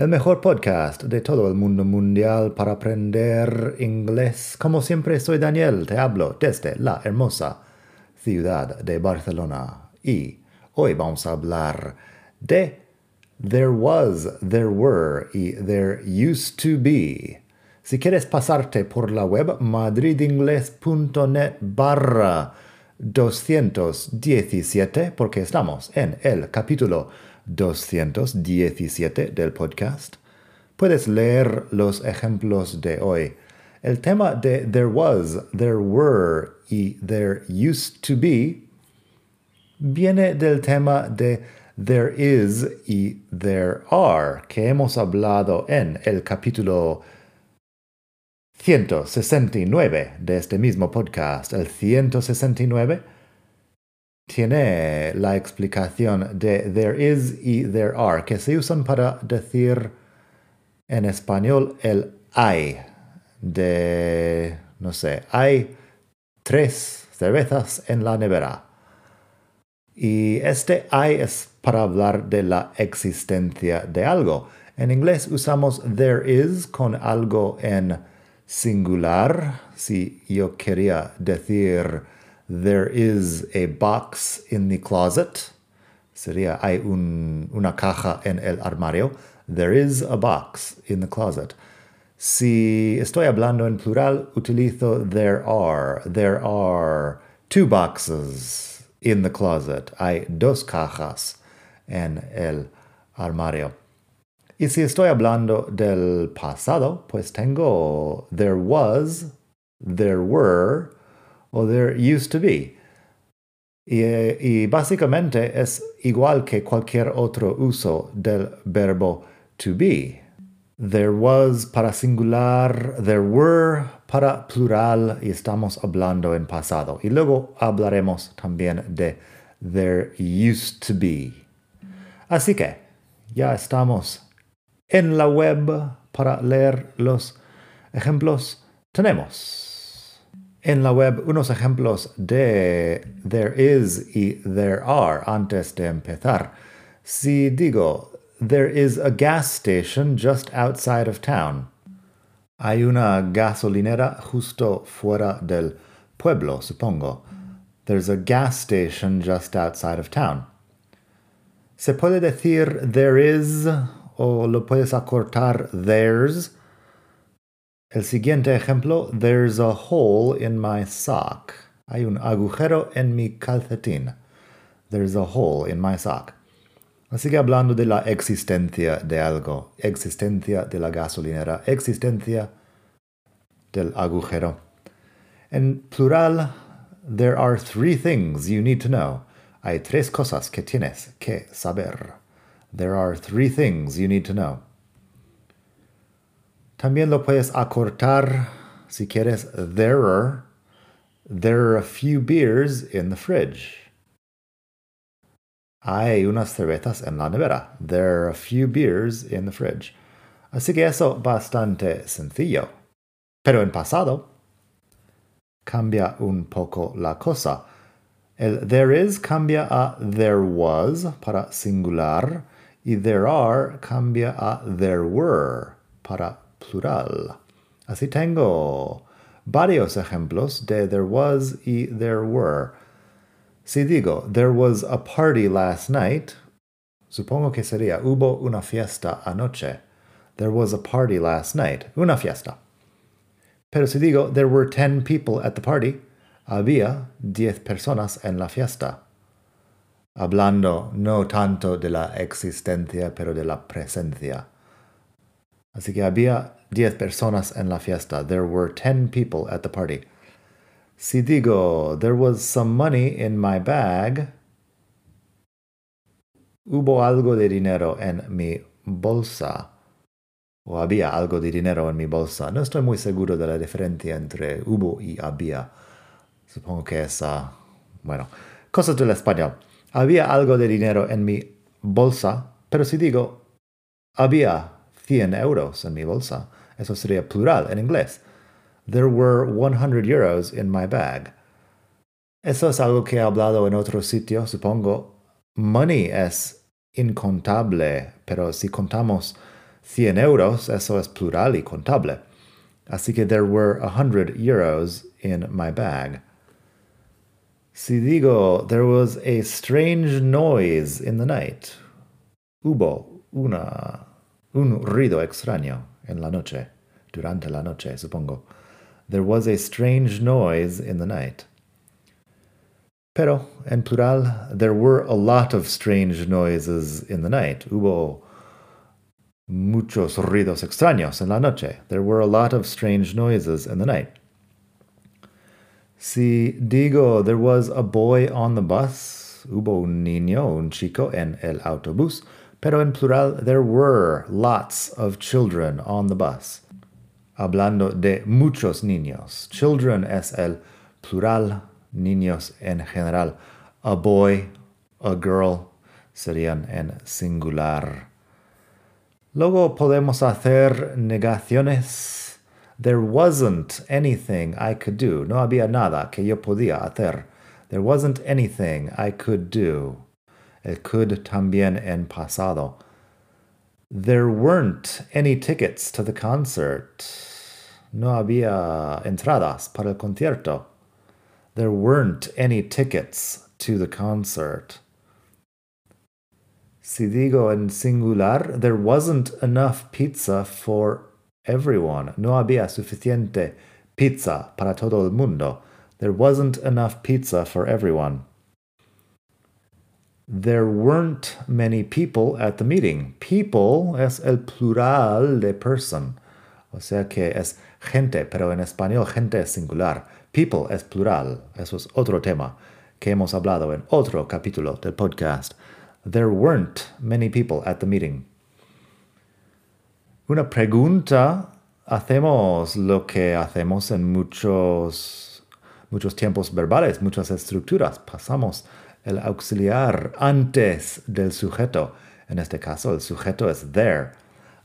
el mejor podcast de todo el mundo mundial para aprender inglés. Como siempre, soy Daniel, te hablo desde la hermosa ciudad de Barcelona. Y hoy vamos a hablar de there was, there were y there used to be. Si quieres pasarte por la web madridingles.net barra 217, porque estamos en el capítulo 217 del podcast, puedes leer los ejemplos de hoy. El tema de there was, there were y there used to be viene del tema de there is y there are que hemos hablado en el capítulo 169 de este mismo podcast. El 169 tiene la explicación de there is y there are, que se usan para decir en español el hay. De, no sé, hay tres cervezas en la nevera. Y este hay es para hablar de la existencia de algo. En inglés usamos there is con algo en singular. Si yo quería decir There is a box in the closet. Sería hay un, una caja en el armario. There is a box in the closet. Si estoy hablando en plural, utilizo there are. There are two boxes in the closet. Hay dos cajas en el armario. Y si estoy hablando del pasado, pues tengo there was, there were, o there used to be. Y, básicamente es igual que cualquier otro uso del verbo to be. There was para singular, there were para plural y estamos hablando en pasado. Y luego hablaremos también de there used to be. Así que ya estamos en la web para leer los ejemplos. Tenemos en la web unos ejemplos de there is y there are antes de empezar. Si digo, there is a gas station just outside of town. Hay una gasolinera justo fuera del pueblo, supongo. There's a gas station just outside of town. Se puede decir there is o lo puedes acortar there's El siguiente ejemplo, there's a hole in my sock. Hay un agujero en mi calcetín. There's a hole in my sock. Así que hablando de la existencia de algo, existencia de la gasolinera, existencia del agujero. En plural, there are three things you need to know. Hay tres cosas que tienes que saber. There are three things you need to know. También lo puedes acortar si quieres. There are, there are a few beers in the fridge. Hay unas cervezas en la nevera. There are a few beers in the fridge. Así que eso bastante sencillo. Pero en pasado cambia un poco la cosa. El there is cambia a there was para singular y there are cambia a there were para plural. Así tengo varios ejemplos de there was y there were. Si digo there was a party last night, supongo que sería hubo una fiesta anoche. There was a party last night. Una fiesta. Pero si digo there were ten people at the party, había diez personas en la fiesta. Hablando no tanto de la existencia, pero de la presencia. Así que había diez personas en la fiesta. There were ten people at the party. Si digo, there was some money in my bag. Hubo algo de dinero en mi bolsa. o había algo de dinero en mi bolsa. No estoy muy seguro de la diferencia entre hubo y había. Supongo que es, ah, bueno, cosas del español. Había algo de dinero en mi bolsa, pero si digo había 100 euros en mi bolsa, eso sería plural en inglés. There were 100 euros in my bag. Eso es algo que he hablado en otro sitio, supongo. Money es incontable, pero si contamos 100 euros, eso es plural y contable. Así que there were 100 euros in my bag. Si digo, there was a strange noise in the night. Hubo una, un ruido extraño en la noche, durante la noche, supongo. There was a strange noise in the night. Pero, en plural, there were a lot of strange noises in the night. Hubo muchos ruidos extraños en la noche. There were a lot of strange noises in the night. Si digo there was a boy on the bus, hubo un niño, un chico en el autobús, pero en plural there were lots of children on the bus. Hablando de muchos niños. Children es el plural, niños en general. A boy, a girl serían en singular. Luego podemos hacer negaciones There wasn't anything I could do. No había nada que yo podía hacer. There wasn't anything I could do. El could también en pasado. There weren't any tickets to the concert. No había entradas para el concierto. There weren't any tickets to the concert. Si digo en singular, there wasn't enough pizza for everyone. No había suficiente pizza para todo el mundo. There wasn't enough pizza for everyone. There weren't many people at the meeting. People es el plural de person. O sea que es gente, pero en español gente es singular. People es plural. Eso es otro tema que hemos hablado en otro capítulo del podcast. There weren't many people at the meeting una pregunta, hacemos lo que hacemos en muchos, muchos tiempos verbales, muchas estructuras. Pasamos el auxiliar antes del sujeto. En este caso, el sujeto es there.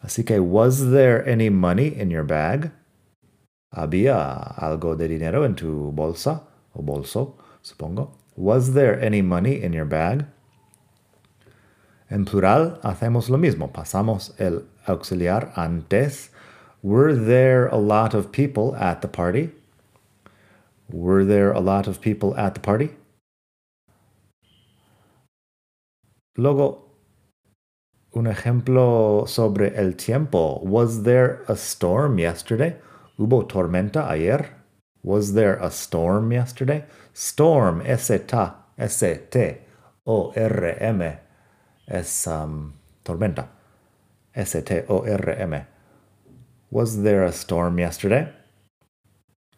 Así que, ¿was there any money in your bag? ¿Había algo de dinero en tu bolsa o bolso, supongo? ¿Was there any money in your bag? En plural hacemos lo mismo, pasamos el auxiliar antes. Were there a lot of people at the party? Were there a lot of people at the party? Luego, un ejemplo sobre el tiempo. Was there a storm yesterday? ¿Hubo tormenta ayer? Was there a storm yesterday? Storm, S-T, S-T-O-R-M es um, tormenta. S-T-O-R-M. Was there a storm yesterday?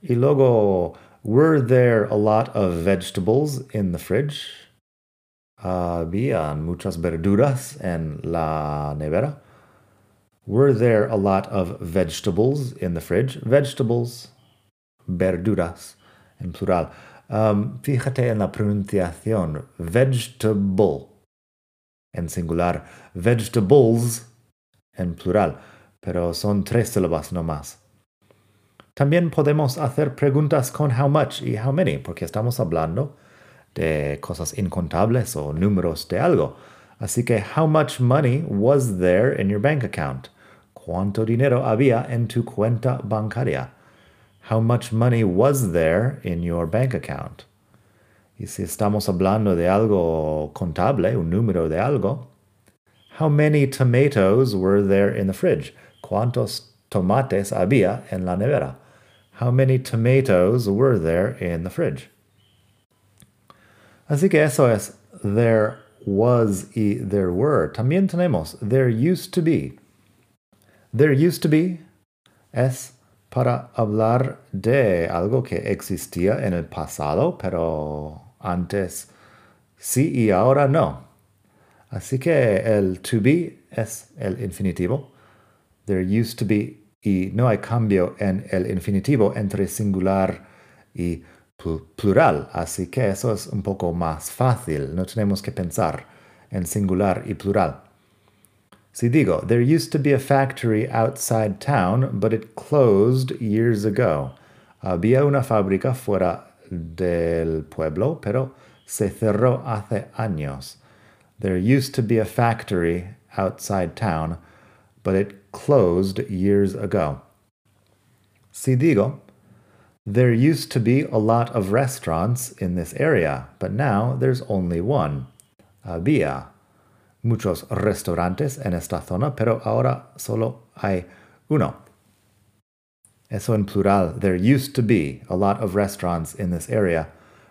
Y luego, were there a lot of vegetables in the fridge? Habían muchas verduras en la nevera. Were there a lot of vegetables in the fridge? Vegetables, verduras, en plural. Um, fíjate en la pronunciación. Vegetable en singular, vegetables en plural, pero son tres sílabas no más. También podemos hacer preguntas con how much y how many, porque estamos hablando de cosas incontables o números de algo. Así que, how much money was there in your bank account? ¿Cuánto dinero había en tu cuenta bancaria? How much money was there in your bank account? Y si estamos hablando de algo contable, un número de algo, how many tomatoes were there in the fridge? ¿Cuántos tomates había en la nevera? How many tomatoes were there in the fridge? Así que eso es there was y there were. También tenemos there used to be. There used to be es para hablar de algo que existía en el pasado, pero antes sí y ahora no. Así que el to be es el infinitivo. There used to be y no hay cambio en el infinitivo entre singular y plural, así que eso es un poco más fácil, no tenemos que pensar en singular y plural. Si digo, there used to be a factory outside town, but it closed years ago. Había una fábrica fuera del pueblo, pero se cerró hace años. There used to be a factory outside town, but it closed years ago. Si digo, there used to be a lot of restaurants in this area, but now there's only one. Había muchos restaurantes en esta zona, pero ahora solo hay uno. Eso en plural. There used to be a lot of restaurants in this area,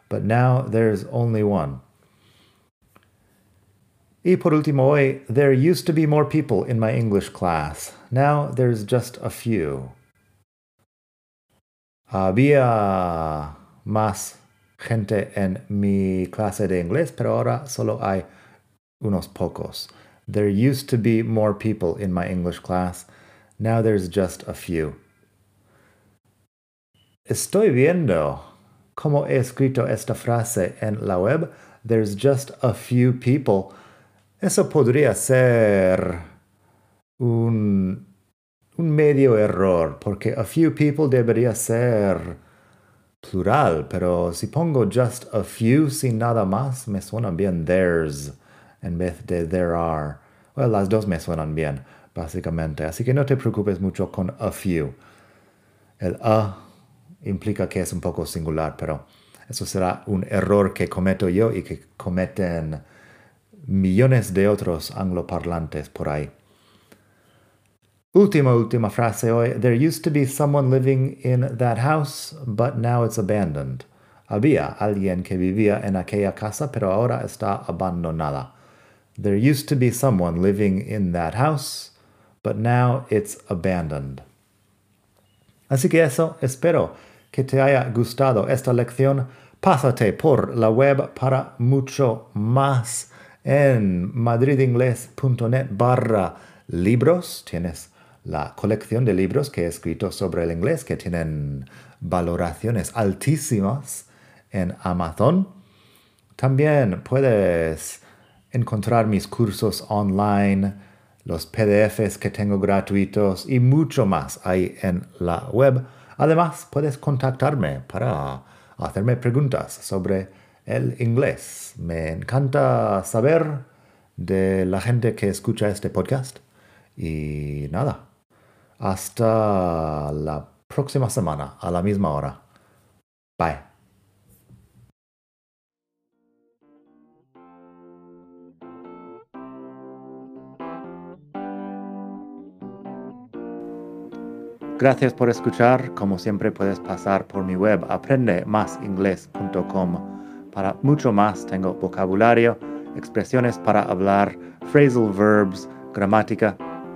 but now there's only one. Y por último hoy, there used to be more people in my English class. Now there's just a few. Había más gente en mi clase de inglés, pero ahora solo hay unos pocos. There used to be more people in my English class. Now there's just a few. Estoy viendo cómo he escrito esta frase en la web. There's just a few people. Eso podría ser un, medio error, porque a few people debería ser plural, pero si pongo just a few sin nada más, me suena bien there's en vez de there are. Well, las dos me suenan bien, básicamente. Así que no te preocupes mucho con a few. El a implica que es un poco singular, pero eso será un error que cometo yo y que cometen millones de otros angloparlantes por ahí. Última, última frase hoy. There used to be someone living in that house, but now it's abandoned. Había alguien que vivía en aquella casa, pero ahora está abandonada. There used to be someone living in that house, but now it's abandoned. Así que eso, espero que te haya gustado esta lección. Pásate por la web para mucho más en madridingles.net barra libros. Tienes la colección de libros que he escrito sobre el inglés que tienen valoraciones altísimas en Amazon. También puedes encontrar mis cursos online, los PDFs que tengo gratuitos y mucho más ahí en la web. Además, puedes contactarme para hacerme preguntas sobre el inglés. Me encanta saber de la gente que escucha este podcast. Y nada, hasta la próxima semana a la misma hora. Bye. Gracias por escuchar. Como siempre puedes pasar por mi web aprendemasingles.com para mucho más tengo vocabulario, expresiones para hablar, phrasal verbs, gramática,